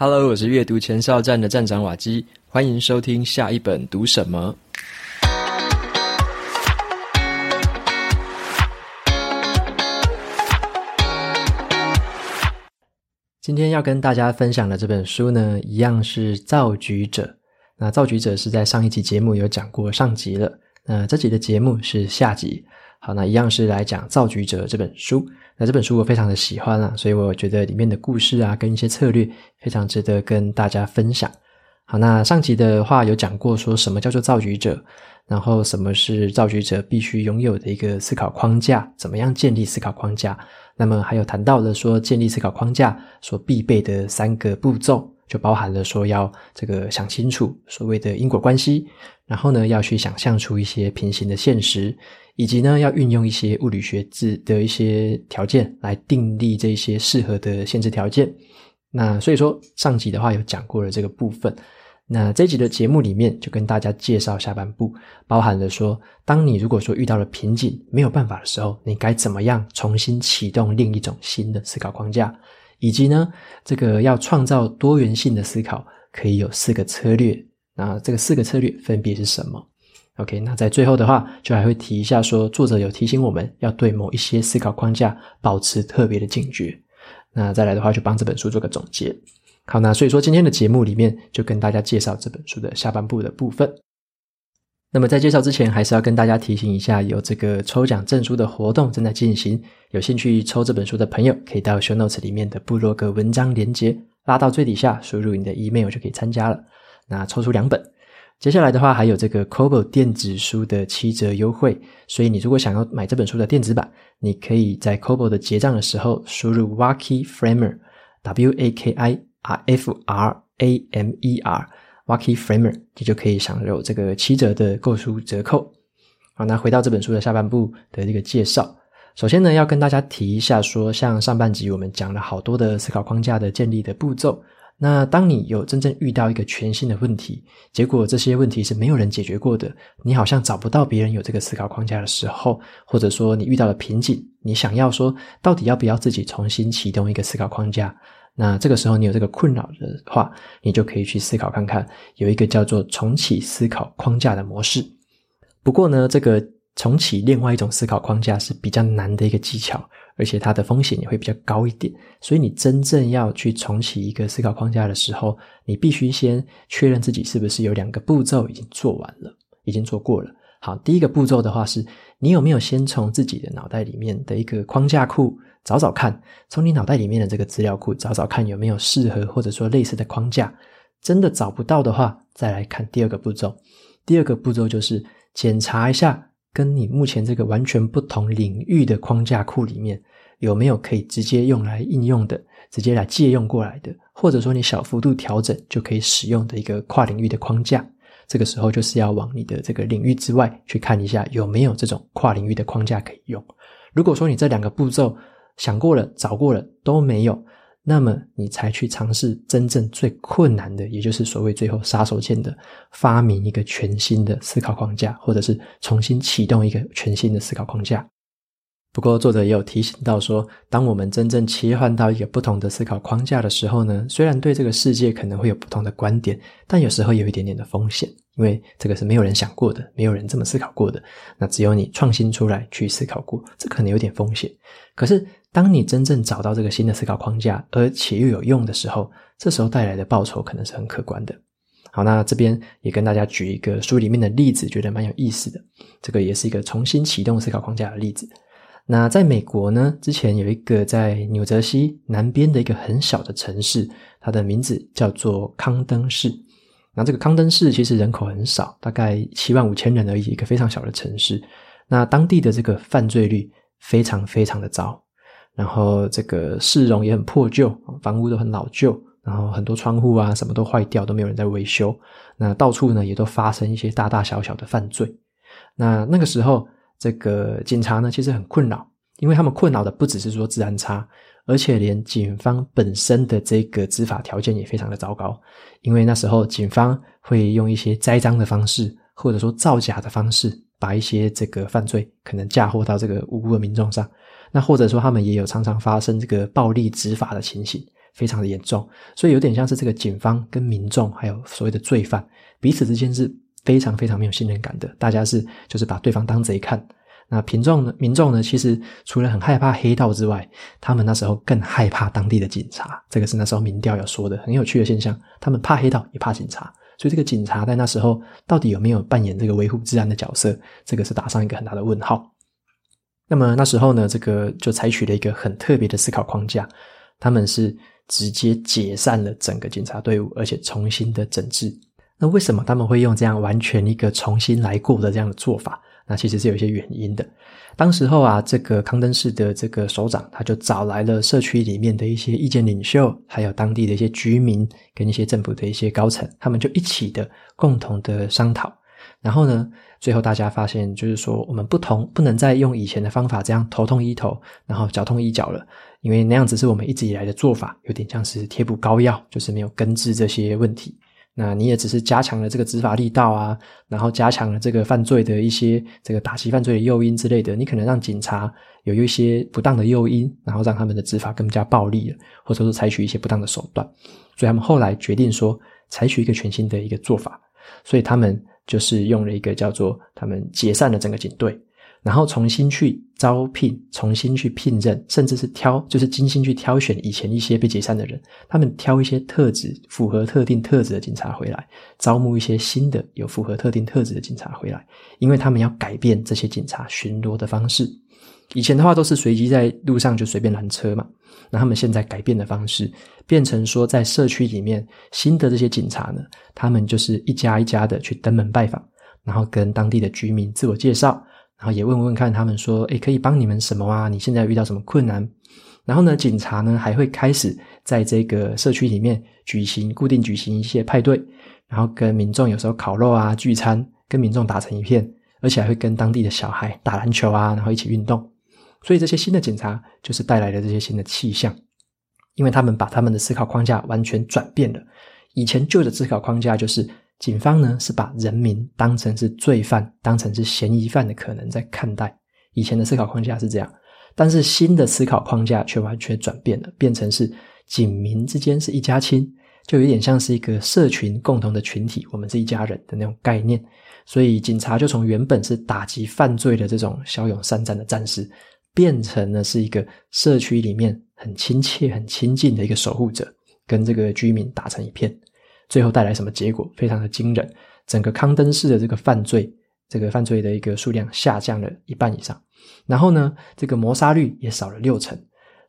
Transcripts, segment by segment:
Hello，我是阅读前哨站的站长瓦基，欢迎收听下一本读什么。今天要跟大家分享的这本书呢，一样是《造局者》。那《造局者》是在上一集节目有讲过上集了，那这集的节目是下集。好，那一样是来讲《造局者》这本书。那这本书我非常的喜欢啊，所以我觉得里面的故事啊，跟一些策略非常值得跟大家分享。好，那上集的话有讲过说什么叫做造局者，然后什么是造局者必须拥有的一个思考框架，怎么样建立思考框架。那么还有谈到了说建立思考框架所必备的三个步骤，就包含了说要这个想清楚所谓的因果关系，然后呢要去想象出一些平行的现实。以及呢，要运用一些物理学制的一些条件来订立这些适合的限制条件。那所以说，上集的话有讲过了这个部分。那这集的节目里面就跟大家介绍下半部，包含了说，当你如果说遇到了瓶颈没有办法的时候，你该怎么样重新启动另一种新的思考框架，以及呢，这个要创造多元性的思考，可以有四个策略。那这个四个策略分别是什么？OK，那在最后的话，就还会提一下说，作者有提醒我们要对某一些思考框架保持特别的警觉。那再来的话，就帮这本书做个总结。好，那所以说今天的节目里面，就跟大家介绍这本书的下半部的部分。那么在介绍之前，还是要跟大家提醒一下，有这个抽奖证书的活动正在进行。有兴趣抽这本书的朋友，可以到 Show Notes 里面的部落格文章连接，拉到最底下，输入你的 email 就可以参加了。那抽出两本。接下来的话，还有这个 Kobo 电子书的七折优惠，所以你如果想要买这本书的电子版，你可以在 Kobo 的结账的时候输入 Waki Framer W A K I R F R A M E R Waki Framer，你就可以享有这个七折的购书折扣。好，那回到这本书的下半部的这个介绍，首先呢，要跟大家提一下说，像上半集我们讲了好多的思考框架的建立的步骤。那当你有真正遇到一个全新的问题，结果这些问题是没有人解决过的，你好像找不到别人有这个思考框架的时候，或者说你遇到了瓶颈，你想要说到底要不要自己重新启动一个思考框架？那这个时候你有这个困扰的话，你就可以去思考看看，有一个叫做重启思考框架的模式。不过呢，这个重启另外一种思考框架是比较难的一个技巧。而且它的风险也会比较高一点，所以你真正要去重启一个思考框架的时候，你必须先确认自己是不是有两个步骤已经做完了，已经做过了。好，第一个步骤的话是，你有没有先从自己的脑袋里面的一个框架库找找看，从你脑袋里面的这个资料库找找看有没有适合或者说类似的框架。真的找不到的话，再来看第二个步骤。第二个步骤就是检查一下。跟你目前这个完全不同领域的框架库里面，有没有可以直接用来应用的、直接来借用过来的，或者说你小幅度调整就可以使用的一个跨领域的框架？这个时候就是要往你的这个领域之外去看一下，有没有这种跨领域的框架可以用。如果说你这两个步骤想过了、找过了都没有。那么你才去尝试真正最困难的，也就是所谓最后杀手锏的，发明一个全新的思考框架，或者是重新启动一个全新的思考框架。不过作者也有提醒到说，当我们真正切换到一个不同的思考框架的时候呢，虽然对这个世界可能会有不同的观点，但有时候有一点点的风险，因为这个是没有人想过的，没有人这么思考过的，那只有你创新出来去思考过，这可能有点风险。可是，当你真正找到这个新的思考框架，而且又有用的时候，这时候带来的报酬可能是很可观的。好，那这边也跟大家举一个书里面的例子，觉得蛮有意思的。这个也是一个重新启动思考框架的例子。那在美国呢，之前有一个在纽泽西南边的一个很小的城市，它的名字叫做康登市。那这个康登市其实人口很少，大概七万五千人而已，一个非常小的城市。那当地的这个犯罪率非常非常的糟。然后这个市容也很破旧，房屋都很老旧，然后很多窗户啊什么都坏掉，都没有人在维修。那到处呢也都发生一些大大小小的犯罪。那那个时候，这个警察呢其实很困扰，因为他们困扰的不只是说治安差，而且连警方本身的这个执法条件也非常的糟糕。因为那时候警方会用一些栽赃的方式，或者说造假的方式，把一些这个犯罪可能嫁祸到这个无辜的民众上。那或者说，他们也有常常发生这个暴力执法的情形，非常的严重，所以有点像是这个警方跟民众还有所谓的罪犯彼此之间是非常非常没有信任感的，大家是就是把对方当贼看。那民众呢？民众呢？其实除了很害怕黑道之外，他们那时候更害怕当地的警察。这个是那时候民调有说的很有趣的现象。他们怕黑道，也怕警察。所以这个警察在那时候到底有没有扮演这个维护治安的角色？这个是打上一个很大的问号。那么那时候呢，这个就采取了一个很特别的思考框架，他们是直接解散了整个警察队伍，而且重新的整治。那为什么他们会用这样完全一个重新来过的这样的做法？那其实是有一些原因的。当时候啊，这个康登市的这个首长，他就找来了社区里面的一些意见领袖，还有当地的一些居民跟一些政府的一些高层，他们就一起的共同的商讨。然后呢，最后大家发现，就是说我们不同，不能再用以前的方法这样头痛医头，然后脚痛医脚了，因为那样子是我们一直以来的做法，有点像是贴补膏药，就是没有根治这些问题。那你也只是加强了这个执法力道啊，然后加强了这个犯罪的一些这个打击犯罪的诱因之类的，你可能让警察有一些不当的诱因，然后让他们的执法更加暴力了，或者说采取一些不当的手段。所以他们后来决定说，采取一个全新的一个做法，所以他们就是用了一个叫做他们解散了整个警队。然后重新去招聘，重新去聘任，甚至是挑，就是精心去挑选以前一些被解散的人，他们挑一些特质符合特定特质的警察回来，招募一些新的有符合特定特质的警察回来，因为他们要改变这些警察巡逻的方式。以前的话都是随机在路上就随便拦车嘛，那他们现在改变的方式，变成说在社区里面新的这些警察呢，他们就是一家一家的去登门拜访，然后跟当地的居民自我介绍。然后也问问看他们说，诶，可以帮你们什么啊？你现在遇到什么困难？然后呢，警察呢还会开始在这个社区里面举行固定举行一些派对，然后跟民众有时候烤肉啊聚餐，跟民众打成一片，而且还会跟当地的小孩打篮球啊，然后一起运动。所以这些新的警察就是带来了这些新的气象，因为他们把他们的思考框架完全转变了。以前旧的思考框架就是。警方呢是把人民当成是罪犯，当成是嫌疑犯的可能在看待。以前的思考框架是这样，但是新的思考框架却完全转变了，变成是警民之间是一家亲，就有点像是一个社群共同的群体，我们是一家人的那种概念。所以警察就从原本是打击犯罪的这种骁勇善战的战士，变成了是一个社区里面很亲切、很亲近的一个守护者，跟这个居民打成一片。最后带来什么结果？非常的惊人，整个康登市的这个犯罪，这个犯罪的一个数量下降了一半以上。然后呢，这个谋杀率也少了六成，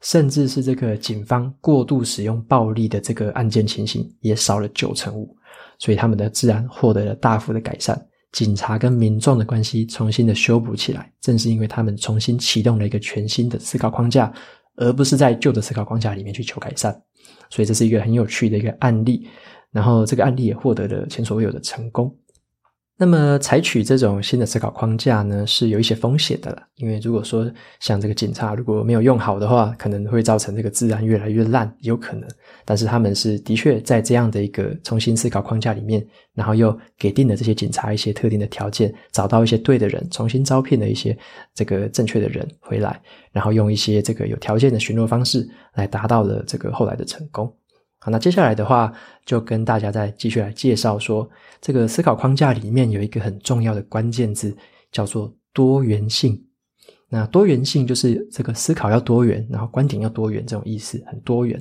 甚至是这个警方过度使用暴力的这个案件情形也少了九成五。所以他们的治安获得了大幅的改善，警察跟民众的关系重新的修补起来。正是因为他们重新启动了一个全新的思考框架，而不是在旧的思考框架里面去求改善。所以这是一个很有趣的一个案例。然后这个案例也获得了前所未有的成功。那么采取这种新的思考框架呢，是有一些风险的啦。因为如果说像这个警察如果没有用好的话，可能会造成这个治安越来越烂，有可能。但是他们是的确在这样的一个重新思考框架里面，然后又给定了这些警察一些特定的条件，找到一些对的人，重新招聘了一些这个正确的人回来，然后用一些这个有条件的巡逻方式来达到了这个后来的成功。那接下来的话，就跟大家再继续来介绍说，这个思考框架里面有一个很重要的关键字，叫做多元性。那多元性就是这个思考要多元，然后观点要多元这种意思，很多元。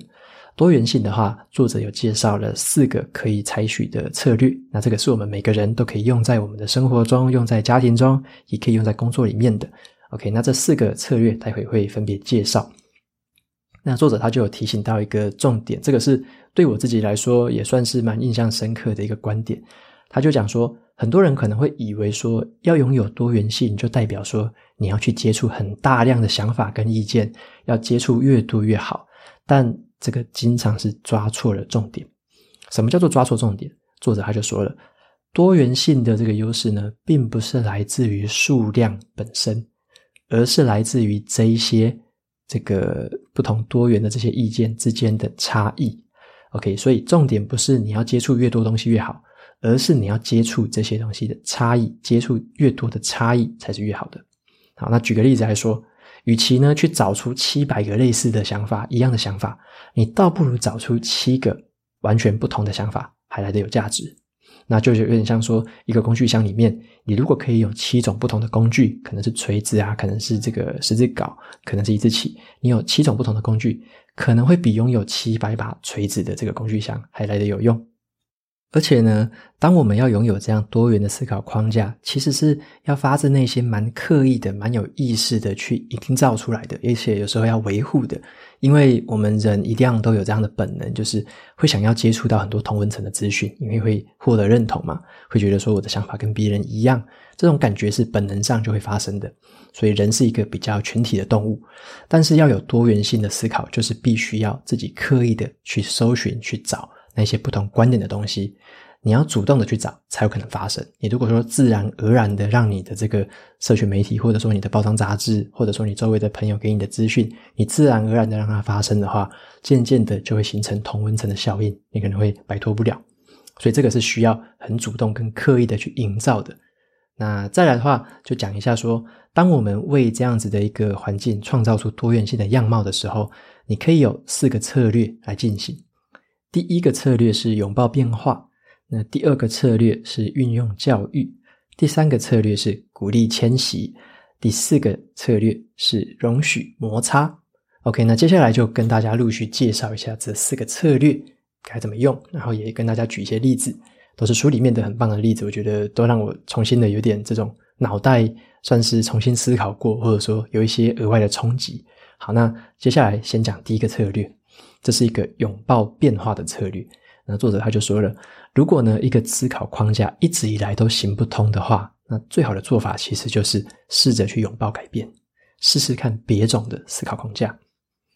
多元性的话，作者有介绍了四个可以采取的策略。那这个是我们每个人都可以用在我们的生活中，用在家庭中，也可以用在工作里面的。OK，那这四个策略待会会分别介绍。那作者他就有提醒到一个重点，这个是对我自己来说也算是蛮印象深刻的一个观点。他就讲说，很多人可能会以为说，要拥有多元性，就代表说你要去接触很大量的想法跟意见，要接触越多越好。但这个经常是抓错了重点。什么叫做抓错重点？作者他就说了，多元性的这个优势呢，并不是来自于数量本身，而是来自于这一些。这个不同多元的这些意见之间的差异，OK，所以重点不是你要接触越多东西越好，而是你要接触这些东西的差异，接触越多的差异才是越好的。好，那举个例子来说，与其呢去找出七百个类似的想法、一样的想法，你倒不如找出七个完全不同的想法，还来得有价值。那就有点像说，一个工具箱里面，你如果可以有七种不同的工具，可能是锤子啊，可能是这个十字镐，可能是一支起，你有七种不同的工具，可能会比拥有七百把锤子的这个工具箱还来得有用。而且呢，当我们要拥有这样多元的思考框架，其实是要发自内心、蛮刻意的、蛮有意识的去营造出来的，而且有时候要维护的。因为我们人一样都有这样的本能，就是会想要接触到很多同温层的资讯，因为会获得认同嘛，会觉得说我的想法跟别人一样，这种感觉是本能上就会发生的。所以人是一个比较群体的动物，但是要有多元性的思考，就是必须要自己刻意的去搜寻、去找。那些不同观点的东西，你要主动的去找，才有可能发生。你如果说自然而然的让你的这个社群媒体，或者说你的报章杂志，或者说你周围的朋友给你的资讯，你自然而然的让它发生的话，渐渐的就会形成同温层的效应，你可能会摆脱不了。所以这个是需要很主动跟刻意的去营造的。那再来的话，就讲一下说，当我们为这样子的一个环境创造出多元性的样貌的时候，你可以有四个策略来进行。第一个策略是拥抱变化，那第二个策略是运用教育，第三个策略是鼓励迁徙，第四个策略是容许摩擦。OK，那接下来就跟大家陆续介绍一下这四个策略该怎么用，然后也跟大家举一些例子，都是书里面的很棒的例子，我觉得都让我重新的有点这种脑袋算是重新思考过，或者说有一些额外的冲击。好，那接下来先讲第一个策略。这是一个拥抱变化的策略。那作者他就说了，如果呢一个思考框架一直以来都行不通的话，那最好的做法其实就是试着去拥抱改变，试试看别种的思考框架。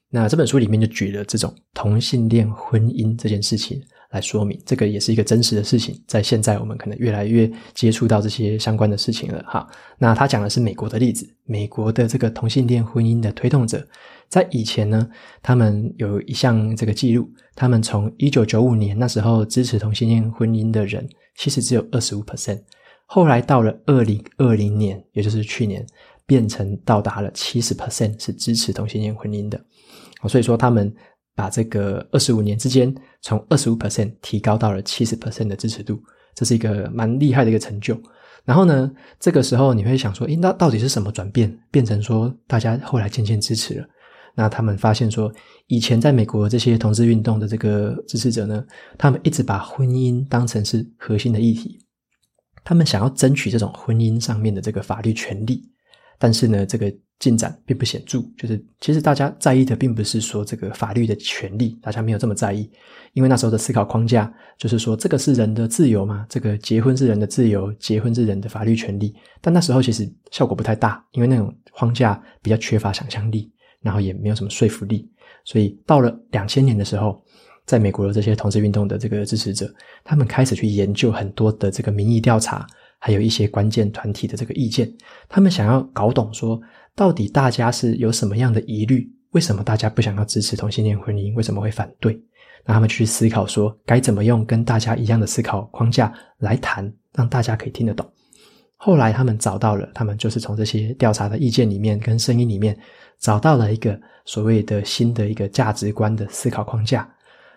那这本书里面就举了这种同性恋婚姻这件事情。来说明，这个也是一个真实的事情，在现在我们可能越来越接触到这些相关的事情了哈。那他讲的是美国的例子，美国的这个同性恋婚姻的推动者，在以前呢，他们有一项这个记录，他们从一九九五年那时候支持同性恋婚姻的人，其实只有二十五 percent，后来到了二零二零年，也就是去年，变成到达了七十 percent 是支持同性恋婚姻的。所以说他们。把这个二十五年之间，从二十五 percent 提高到了七十 percent 的支持度，这是一个蛮厉害的一个成就。然后呢，这个时候你会想说，诶，那到底是什么转变，变成说大家后来渐渐支持了？那他们发现说，以前在美国这些同志运动的这个支持者呢，他们一直把婚姻当成是核心的议题，他们想要争取这种婚姻上面的这个法律权利。但是呢，这个进展并不显著。就是其实大家在意的，并不是说这个法律的权利，大家没有这么在意。因为那时候的思考框架就是说，这个是人的自由嘛，这个结婚是人的自由，结婚是人的法律权利。但那时候其实效果不太大，因为那种框架比较缺乏想象力，然后也没有什么说服力。所以到了两千年的时候，在美国的这些同志运动的这个支持者，他们开始去研究很多的这个民意调查。还有一些关键团体的这个意见，他们想要搞懂说，到底大家是有什么样的疑虑？为什么大家不想要支持同性恋婚姻？为什么会反对？那他们去思考说，该怎么用跟大家一样的思考框架来谈，让大家可以听得懂。后来他们找到了，他们就是从这些调查的意见里面跟声音里面，找到了一个所谓的新的一个价值观的思考框架。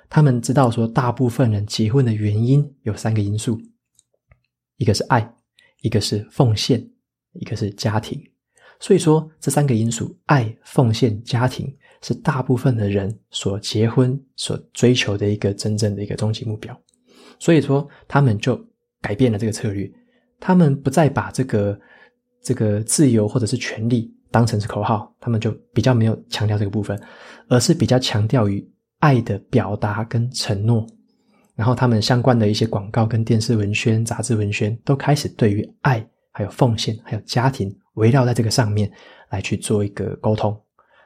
他们知道说，大部分人结婚的原因有三个因素。一个是爱，一个是奉献，一个是家庭。所以说，这三个因素——爱、奉献、家庭，是大部分的人所结婚所追求的一个真正的一个终极目标。所以说，他们就改变了这个策略，他们不再把这个这个自由或者是权利当成是口号，他们就比较没有强调这个部分，而是比较强调于爱的表达跟承诺。然后他们相关的一些广告跟电视文宣、杂志文宣都开始对于爱、还有奉献、还有家庭围绕在这个上面来去做一个沟通，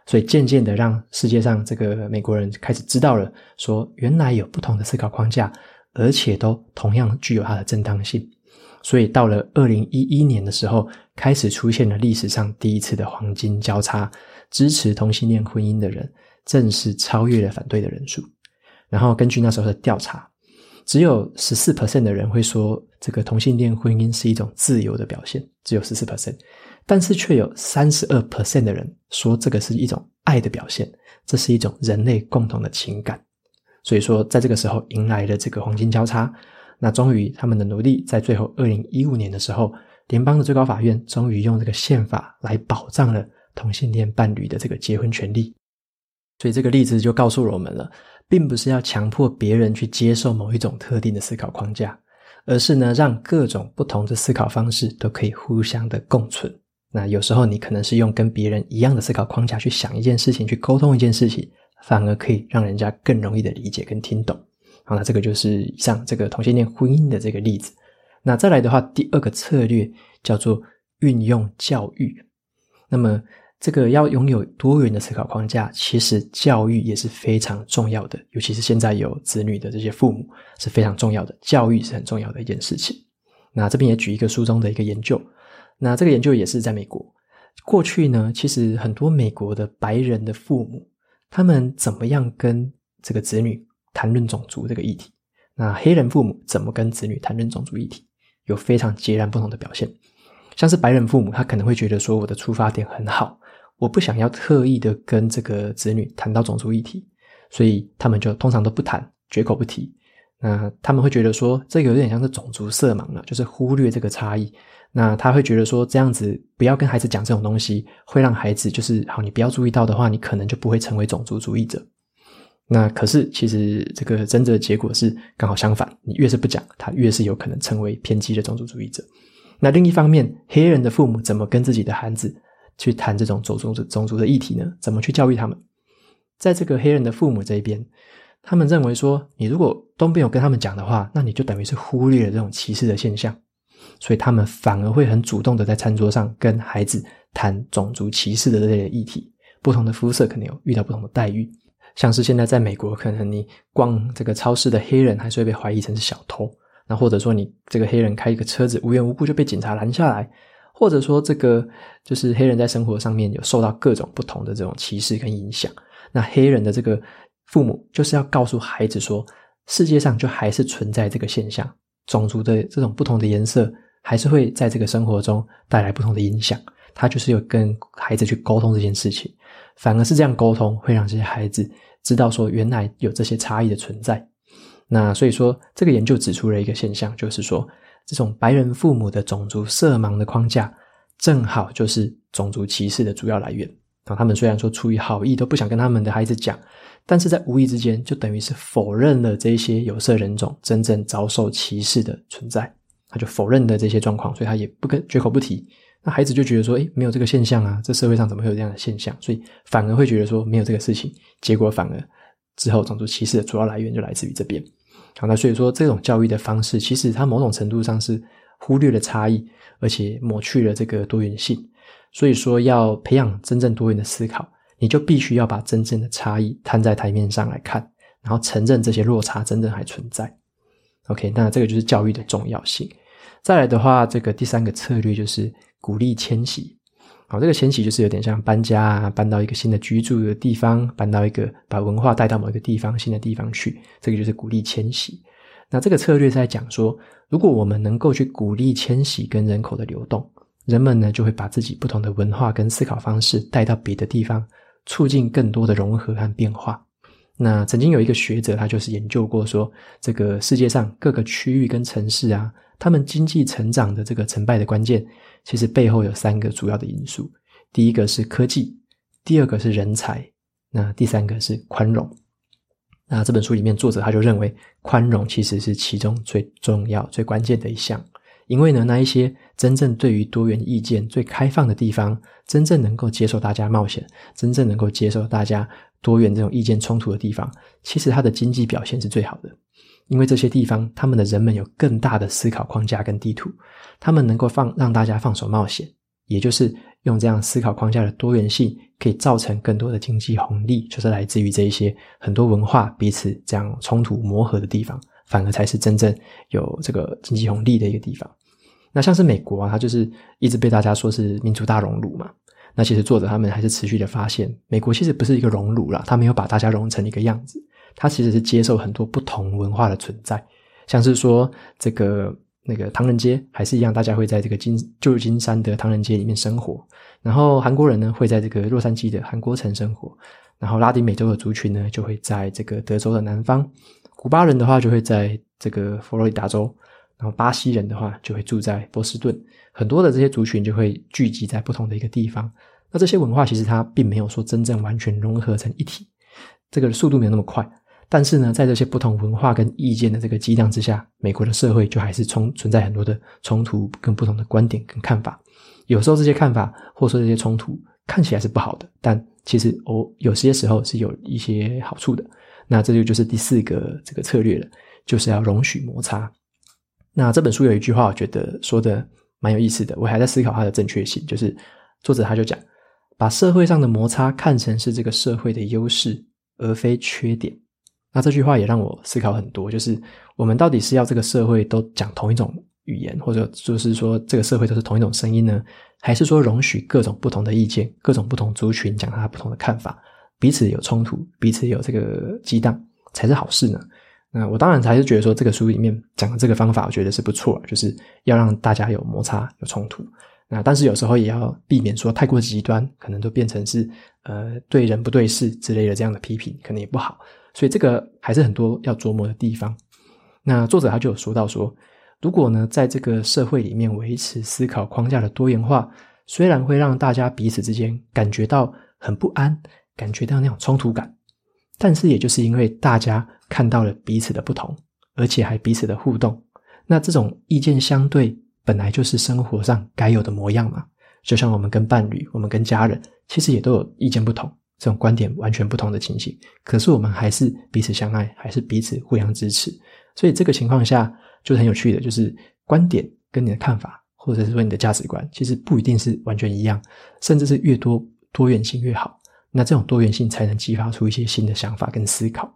所以渐渐的让世界上这个美国人开始知道了，说原来有不同的思考框架，而且都同样具有它的正当性。所以到了二零一一年的时候，开始出现了历史上第一次的黄金交叉，支持同性恋婚姻的人正式超越了反对的人数。然后根据那时候的调查。只有十四 percent 的人会说，这个同性恋婚姻是一种自由的表现，只有十四 percent。但是却有三十二 percent 的人说这个是一种爱的表现，这是一种人类共同的情感。所以说，在这个时候迎来了这个黄金交叉。那终于，他们的努力在最后二零一五年的时候，联邦的最高法院终于用这个宪法来保障了同性恋伴侣的这个结婚权利。所以这个例子就告诉我们了，并不是要强迫别人去接受某一种特定的思考框架，而是呢，让各种不同的思考方式都可以互相的共存。那有时候你可能是用跟别人一样的思考框架去想一件事情，去沟通一件事情，反而可以让人家更容易的理解跟听懂。好，那这个就是以上这个同性恋婚姻的这个例子。那再来的话，第二个策略叫做运用教育。那么这个要拥有多元的思考框架，其实教育也是非常重要的。尤其是现在有子女的这些父母是非常重要的，教育是很重要的一件事情。那这边也举一个书中的一个研究。那这个研究也是在美国。过去呢，其实很多美国的白人的父母，他们怎么样跟这个子女谈论种族这个议题，那黑人父母怎么跟子女谈论种族议题，有非常截然不同的表现。像是白人父母，他可能会觉得说，我的出发点很好，我不想要特意的跟这个子女谈到种族议题，所以他们就通常都不谈，绝口不提。那他们会觉得说，这个有点像是种族色盲了，就是忽略这个差异。那他会觉得说，这样子不要跟孩子讲这种东西，会让孩子就是好，你不要注意到的话，你可能就不会成为种族主义者。那可是，其实这个真正的结果是刚好相反。你越是不讲，他越是有可能成为偏激的种族主义者。那另一方面，黑人的父母怎么跟自己的孩子去谈这种种族种族的议题呢？怎么去教育他们？在这个黑人的父母这一边，他们认为说，你如果都没有跟他们讲的话，那你就等于是忽略了这种歧视的现象。所以他们反而会很主动的在餐桌上跟孩子谈种族歧视的这类议题。不同的肤色可能有遇到不同的待遇。像是现在在美国，可能你逛这个超市的黑人还是会被怀疑成是小偷，那或者说你这个黑人开一个车子无缘无故就被警察拦下来，或者说这个就是黑人在生活上面有受到各种不同的这种歧视跟影响，那黑人的这个父母就是要告诉孩子说，世界上就还是存在这个现象，种族的这种不同的颜色还是会在这个生活中带来不同的影响，他就是有跟孩子去沟通这件事情。反而是这样沟通，会让这些孩子知道说，原来有这些差异的存在。那所以说，这个研究指出了一个现象，就是说，这种白人父母的种族色盲的框架，正好就是种族歧视的主要来源。啊，他们虽然说出于好意，都不想跟他们的孩子讲，但是在无意之间，就等于是否认了这些有色人种真正遭受歧视的存在。他就否认了这些状况，所以他也不跟绝口不提。那孩子就觉得说，诶，没有这个现象啊，这社会上怎么会有这样的现象？所以反而会觉得说没有这个事情，结果反而之后种族歧视的主要来源就来自于这边。好，那所以说这种教育的方式，其实它某种程度上是忽略了差异，而且抹去了这个多元性。所以说要培养真正多元的思考，你就必须要把真正的差异摊在台面上来看，然后承认这些落差真正还存在。OK，那这个就是教育的重要性。再来的话，这个第三个策略就是。鼓励迁徙，好，这个迁徙就是有点像搬家啊，搬到一个新的居住的地方，搬到一个把文化带到某一个地方，新的地方去，这个就是鼓励迁徙。那这个策略在讲说，如果我们能够去鼓励迁徙跟人口的流动，人们呢就会把自己不同的文化跟思考方式带到别的地方，促进更多的融合和变化。那曾经有一个学者，他就是研究过说，这个世界上各个区域跟城市啊，他们经济成长的这个成败的关键。其实背后有三个主要的因素，第一个是科技，第二个是人才，那第三个是宽容。那这本书里面作者他就认为，宽容其实是其中最重要、最关键的一项，因为呢，那一些真正对于多元意见最开放的地方，真正能够接受大家冒险，真正能够接受大家多元这种意见冲突的地方，其实它的经济表现是最好的。因为这些地方，他们的人们有更大的思考框架跟地图，他们能够放让大家放手冒险，也就是用这样思考框架的多元性，可以造成更多的经济红利，就是来自于这一些很多文化彼此这样冲突磨合的地方，反而才是真正有这个经济红利的一个地方。那像是美国啊，它就是一直被大家说是民族大熔炉嘛。那其实作者他们还是持续的发现，美国其实不是一个熔炉啦，它没有把大家熔成一个样子。它其实是接受很多不同文化的存在，像是说这个那个唐人街还是一样，大家会在这个金旧金山的唐人街里面生活。然后韩国人呢会在这个洛杉矶的韩国城生活。然后拉丁美洲的族群呢就会在这个德州的南方。古巴人的话就会在这个佛罗里达州。然后巴西人的话就会住在波士顿。很多的这些族群就会聚集在不同的一个地方。那这些文化其实它并没有说真正完全融合成一体，这个速度没有那么快。但是呢，在这些不同文化跟意见的这个激荡之下，美国的社会就还是冲存在很多的冲突跟不同的观点跟看法。有时候这些看法或说这些冲突看起来是不好的，但其实哦，有些时候是有一些好处的。那这就就是第四个这个策略了，就是要容许摩擦。那这本书有一句话，我觉得说的蛮有意思的，我还在思考它的正确性。就是作者他就讲，把社会上的摩擦看成是这个社会的优势，而非缺点。那这句话也让我思考很多，就是我们到底是要这个社会都讲同一种语言，或者就是说这个社会都是同一种声音呢？还是说容许各种不同的意见，各种不同族群讲他不同的看法，彼此有冲突，彼此有这个激荡，才是好事呢？那我当然还是觉得说这个书里面讲的这个方法，我觉得是不错，就是要让大家有摩擦、有冲突。那但是有时候也要避免说太过极端，可能都变成是呃对人不对事之类的这样的批评，可能也不好。所以这个还是很多要琢磨的地方。那作者他就有说到说，如果呢，在这个社会里面维持思考框架的多元化，虽然会让大家彼此之间感觉到很不安，感觉到那种冲突感，但是也就是因为大家看到了彼此的不同，而且还彼此的互动，那这种意见相对本来就是生活上该有的模样嘛。就像我们跟伴侣，我们跟家人，其实也都有意见不同。这种观点完全不同的情形，可是我们还是彼此相爱，还是彼此互相支持。所以这个情况下就很有趣的，就是观点跟你的看法，或者是说你的价值观，其实不一定是完全一样，甚至是越多多元性越好。那这种多元性才能激发出一些新的想法跟思考。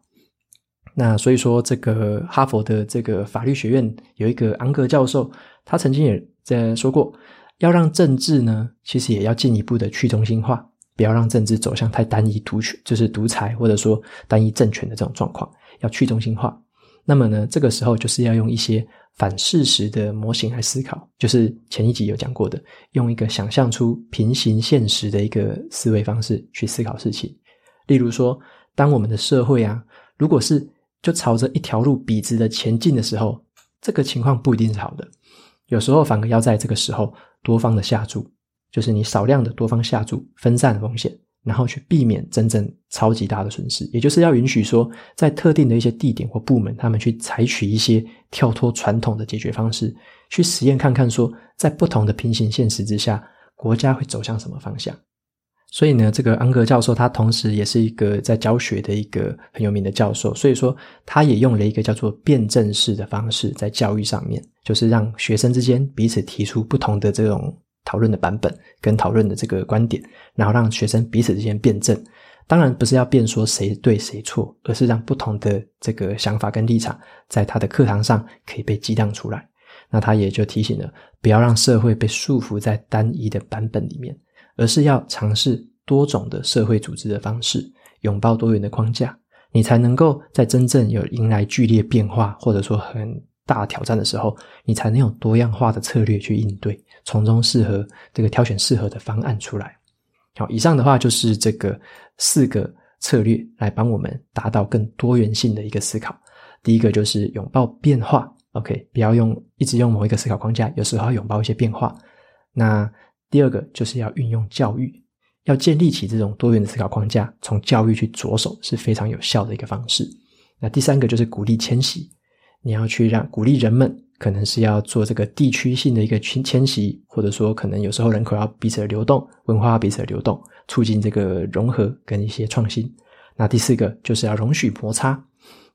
那所以说，这个哈佛的这个法律学院有一个昂格教授，他曾经也在说过，要让政治呢，其实也要进一步的去中心化。不要让政治走向太单一独权，就是独裁或者说单一政权的这种状况，要去中心化。那么呢，这个时候就是要用一些反事实的模型来思考，就是前一集有讲过的，用一个想象出平行现实的一个思维方式去思考事情。例如说，当我们的社会啊，如果是就朝着一条路笔直的前进的时候，这个情况不一定是好的，有时候反而要在这个时候多方的下注。就是你少量的多方下注，分散风险，然后去避免真正超级大的损失。也就是要允许说，在特定的一些地点或部门，他们去采取一些跳脱传统的解决方式，去实验看看说，在不同的平行现实之下，国家会走向什么方向。所以呢，这个安格教授他同时也是一个在教学的一个很有名的教授，所以说他也用了一个叫做辩证式的方式在教育上面，就是让学生之间彼此提出不同的这种。讨论的版本跟讨论的这个观点，然后让学生彼此之间辩证。当然不是要辩说谁对谁错，而是让不同的这个想法跟立场，在他的课堂上可以被激荡出来。那他也就提醒了，不要让社会被束缚在单一的版本里面，而是要尝试多种的社会组织的方式，拥抱多元的框架，你才能够在真正有迎来剧烈变化，或者说很大挑战的时候，你才能有多样化的策略去应对。从中适合这个挑选适合的方案出来。好，以上的话就是这个四个策略来帮我们达到更多元性的一个思考。第一个就是拥抱变化，OK，不要用一直用某一个思考框架，有时候要拥抱一些变化。那第二个就是要运用教育，要建立起这种多元的思考框架，从教育去着手是非常有效的一个方式。那第三个就是鼓励迁徙，你要去让鼓励人们。可能是要做这个地区性的一个迁迁徙，或者说可能有时候人口要彼此的流动，文化要彼此的流动，促进这个融合跟一些创新。那第四个就是要容许摩擦，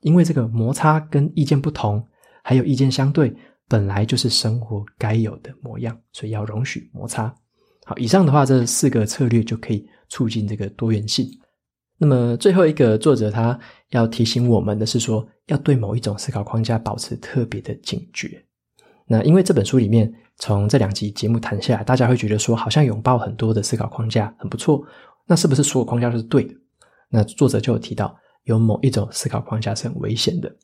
因为这个摩擦跟意见不同，还有意见相对，本来就是生活该有的模样，所以要容许摩擦。好，以上的话，这四个策略就可以促进这个多元性。那么最后一个作者他要提醒我们的是说，要对某一种思考框架保持特别的警觉。那因为这本书里面从这两集节目谈下来，大家会觉得说，好像拥抱很多的思考框架很不错。那是不是所有框架都是对的？那作者就有提到，有某一种思考框架是很危险的。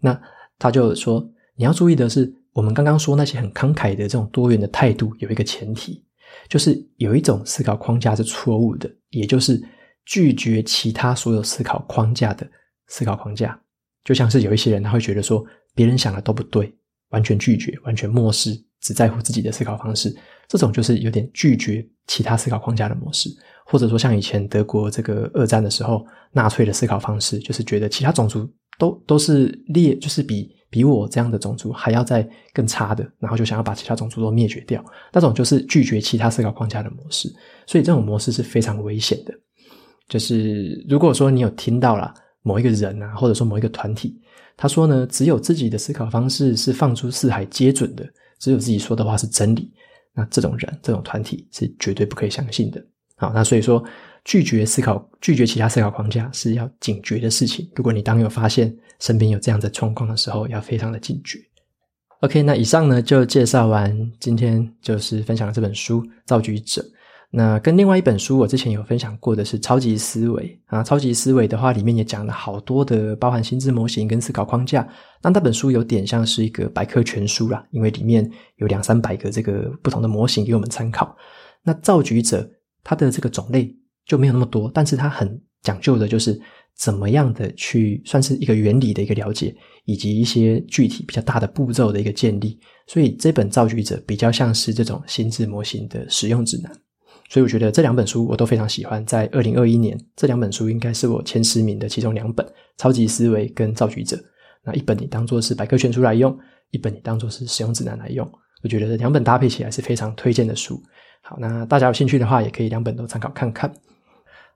那他就说，你要注意的是，我们刚刚说那些很慷慨的这种多元的态度，有一个前提，就是有一种思考框架是错误的，也就是拒绝其他所有思考框架的思考框架。就像是有一些人他会觉得说，别人想的都不对，完全拒绝，完全漠视，只在乎自己的思考方式，这种就是有点拒绝其他思考框架的模式。或者说像以前德国这个二战的时候，纳粹的思考方式就是觉得其他种族都都是劣，就是比比我这样的种族还要再更差的，然后就想要把其他种族都灭绝掉。那种就是拒绝其他思考框架的模式，所以这种模式是非常危险的。就是如果说你有听到了某一个人啊，或者说某一个团体，他说呢，只有自己的思考方式是放诸四海皆准的，只有自己说的话是真理，那这种人这种团体是绝对不可以相信的。好，那所以说拒绝思考、拒绝其他思考框架是要警觉的事情。如果你当有发现身边有这样的状况的时候，要非常的警觉。OK，那以上呢就介绍完，今天就是分享了这本书《造局者》。那跟另外一本书我之前有分享过的是《超级思维》啊，《超级思维》的话里面也讲了好多的包含心智模型跟思考框架。那那本书有点像是一个百科全书啦，因为里面有两三百个这个不同的模型给我们参考。那《造局者》。它的这个种类就没有那么多，但是它很讲究的就是怎么样的去算是一个原理的一个了解，以及一些具体比较大的步骤的一个建立。所以这本造局者比较像是这种心智模型的使用指南。所以我觉得这两本书我都非常喜欢。在二零二一年，这两本书应该是我前十名的其中两本：《超级思维》跟《造局者》。那一本你当做是百科全书来用，一本你当做是使用指南来用。我觉得这两本搭配起来是非常推荐的书。好，那大家有兴趣的话，也可以两本都参考看看。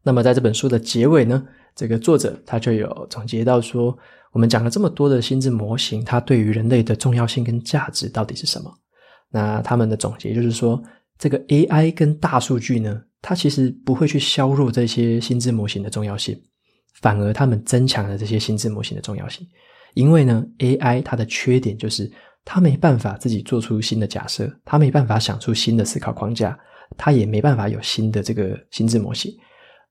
那么在这本书的结尾呢，这个作者他就有总结到说，我们讲了这么多的心智模型，它对于人类的重要性跟价值到底是什么？那他们的总结就是说，这个 AI 跟大数据呢，它其实不会去削弱这些心智模型的重要性，反而他们增强了这些心智模型的重要性。因为呢，AI 它的缺点就是。它没办法自己做出新的假设，他没办法想出新的思考框架，它也没办法有新的这个心智模型，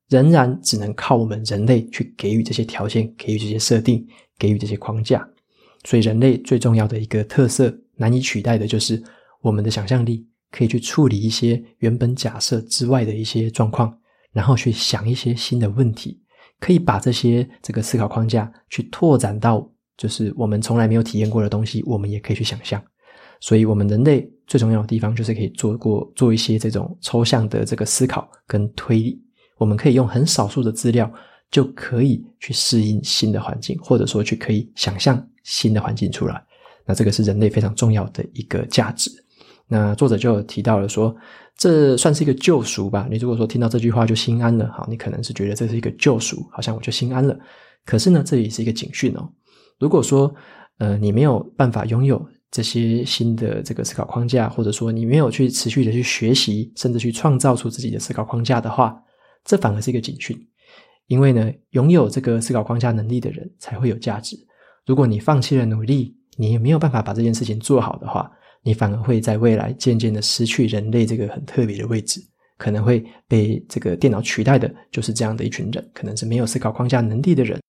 仍然只能靠我们人类去给予这些条件，给予这些设定，给予这些框架。所以，人类最重要的一个特色，难以取代的就是我们的想象力，可以去处理一些原本假设之外的一些状况，然后去想一些新的问题，可以把这些这个思考框架去拓展到。就是我们从来没有体验过的东西，我们也可以去想象。所以，我们人类最重要的地方就是可以做过做一些这种抽象的这个思考跟推理。我们可以用很少数的资料，就可以去适应新的环境，或者说去可以想象新的环境出来。那这个是人类非常重要的一个价值。那作者就提到了说，这算是一个救赎吧。你如果说听到这句话就心安了，好，你可能是觉得这是一个救赎，好像我就心安了。可是呢，这也是一个警讯哦。如果说，呃，你没有办法拥有这些新的这个思考框架，或者说你没有去持续的去学习，甚至去创造出自己的思考框架的话，这反而是一个警讯。因为呢，拥有这个思考框架能力的人才会有价值。如果你放弃了努力，你也没有办法把这件事情做好的话，你反而会在未来渐渐的失去人类这个很特别的位置，可能会被这个电脑取代的，就是这样的一群人，可能是没有思考框架能力的人。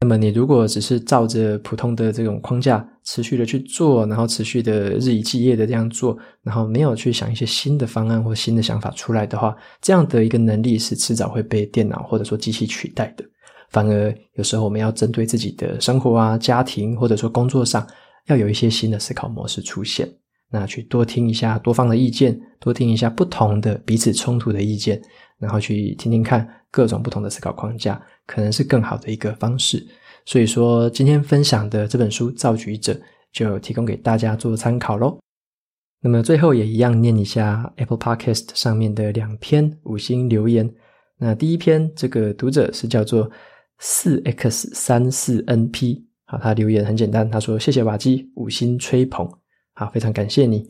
那么你如果只是照着普通的这种框架持续的去做，然后持续的日以继夜的这样做，然后没有去想一些新的方案或新的想法出来的话，这样的一个能力是迟早会被电脑或者说机器取代的。反而有时候我们要针对自己的生活啊、家庭或者说工作上，要有一些新的思考模式出现。那去多听一下多方的意见，多听一下不同的彼此冲突的意见，然后去听听看各种不同的思考框架。可能是更好的一个方式，所以说今天分享的这本书《造局者》就提供给大家做参考喽。那么最后也一样念一下 Apple Podcast 上面的两篇五星留言。那第一篇这个读者是叫做四 X 三四 NP，好，他留言很简单，他说谢谢瓦基五星吹捧，好，非常感谢你。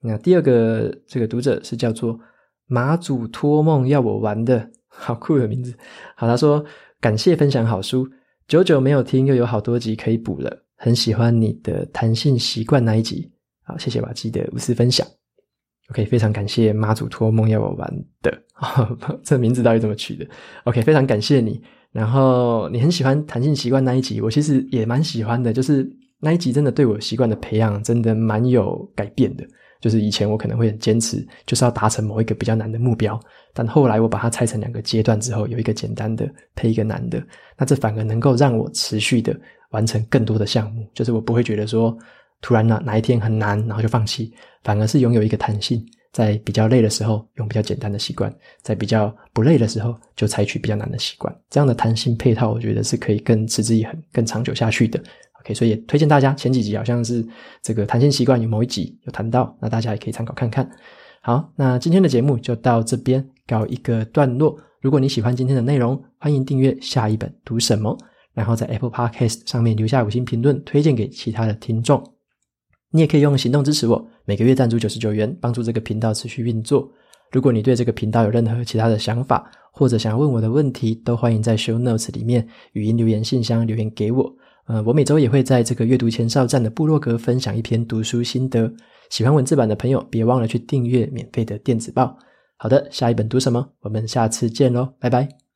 那第二个这个读者是叫做马祖托梦要我玩的。好酷的名字，好，他说感谢分享好书，久久没有听，又有好多集可以补了，很喜欢你的弹性习惯那一集，好，谢谢瓦基的无私分享，OK，非常感谢妈祖托梦要我玩的，这名字到底怎么取的？OK，非常感谢你，然后你很喜欢弹性习惯那一集，我其实也蛮喜欢的，就是那一集真的对我习惯的培养真的蛮有改变的。就是以前我可能会很坚持，就是要达成某一个比较难的目标，但后来我把它拆成两个阶段之后，有一个简单的配一个难的，那这反而能够让我持续的完成更多的项目。就是我不会觉得说突然哪哪一天很难，然后就放弃，反而是拥有一个弹性，在比较累的时候用比较简单的习惯，在比较不累的时候就采取比较难的习惯。这样的弹性配套，我觉得是可以更持之以恒、更长久下去的。OK，所以也推荐大家，前几集好像是这个弹性习惯有某一集有谈到，那大家也可以参考看看。好，那今天的节目就到这边告一个段落。如果你喜欢今天的内容，欢迎订阅下一本读什么，然后在 Apple Podcast 上面留下五星评论，推荐给其他的听众。你也可以用行动支持我，每个月赞助九十九元，帮助这个频道持续运作。如果你对这个频道有任何其他的想法，或者想要问我的问题，都欢迎在 Show Notes 里面语音留言信箱留言给我。呃，我每周也会在这个阅读前哨站的部落格分享一篇读书心得。喜欢文字版的朋友，别忘了去订阅免费的电子报。好的，下一本读什么？我们下次见喽，拜拜。